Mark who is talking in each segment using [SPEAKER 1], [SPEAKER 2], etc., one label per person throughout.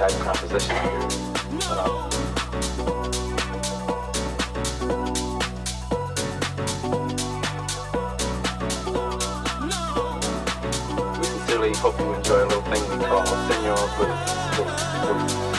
[SPEAKER 1] type composition. We sincerely hope you enjoy a little thing we call Senor Blues.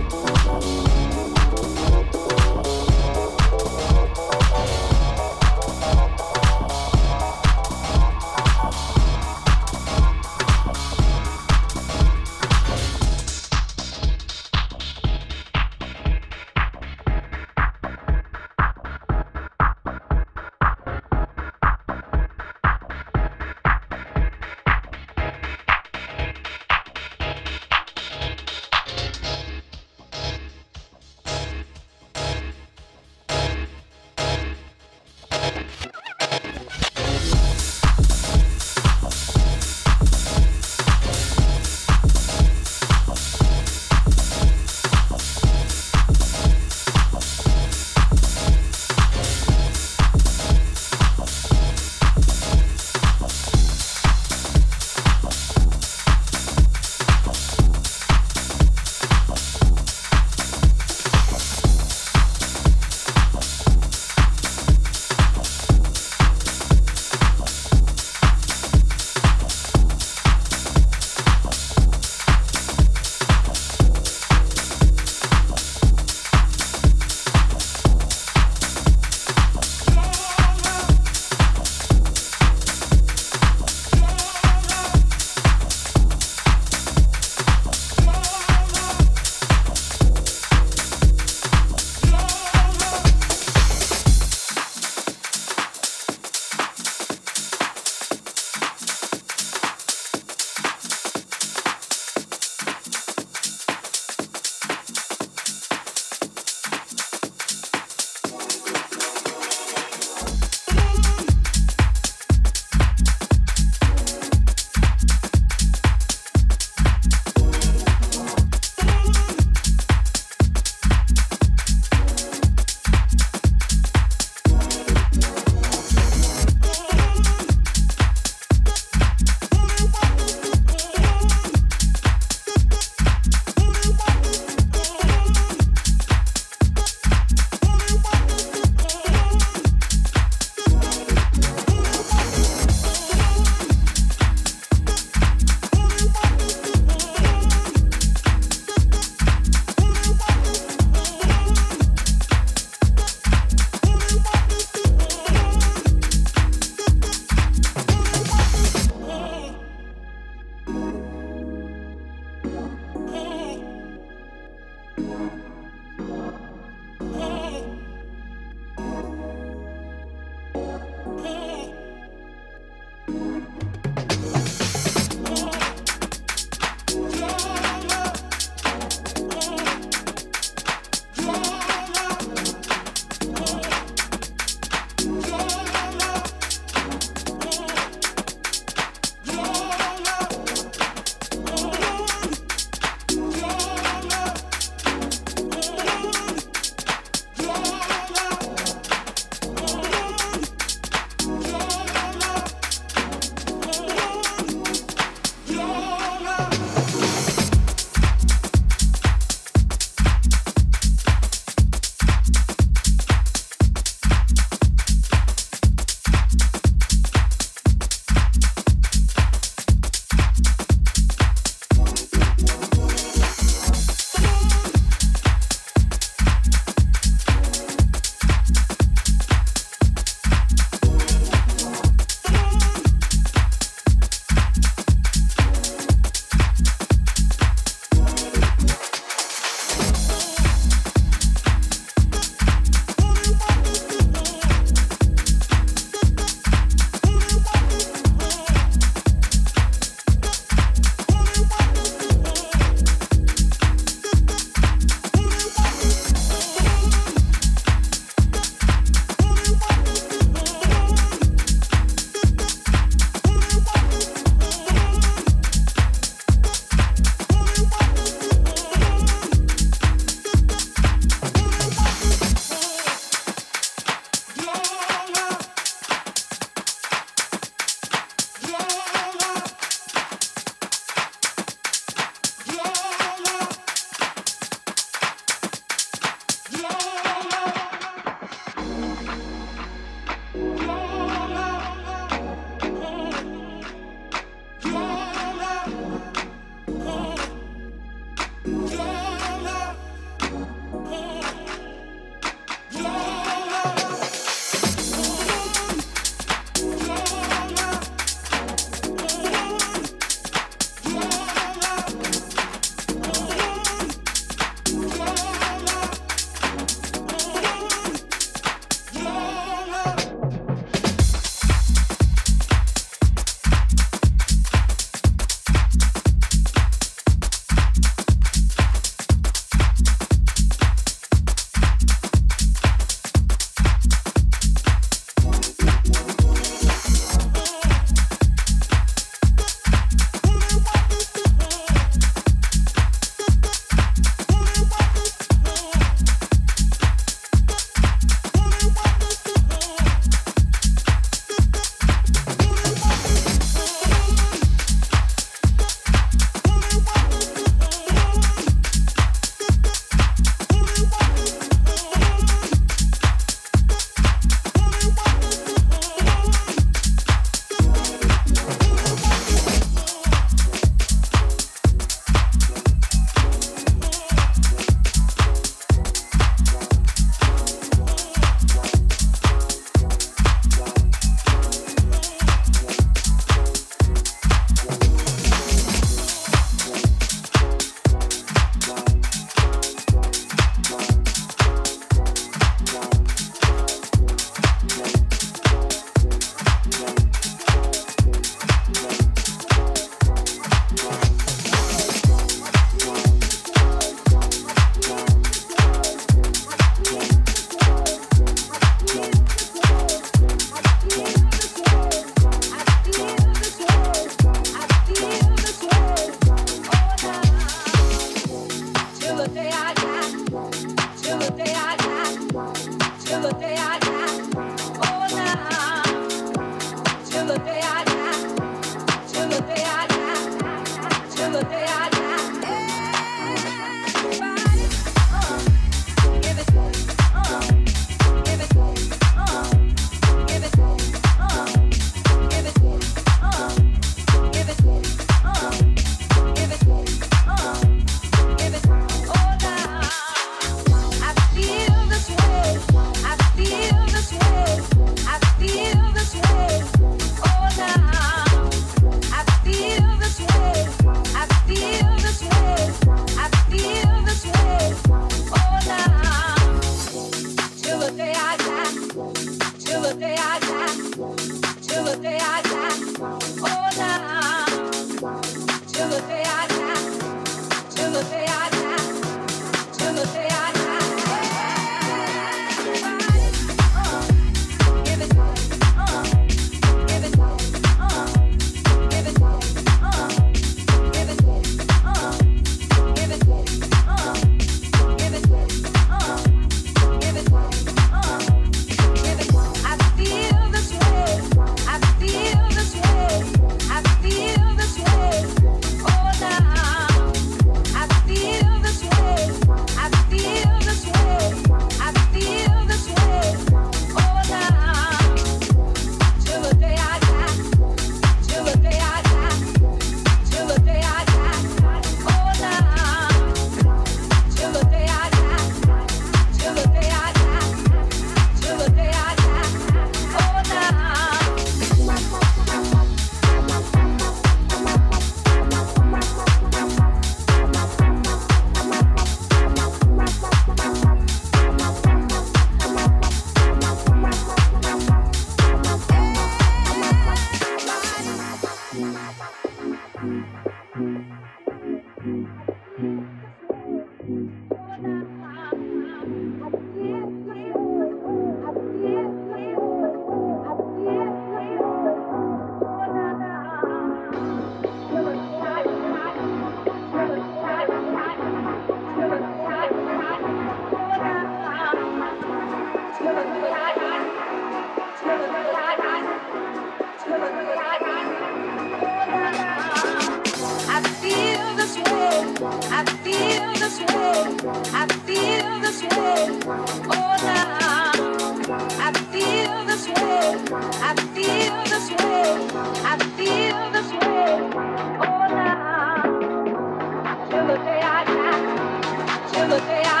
[SPEAKER 2] Give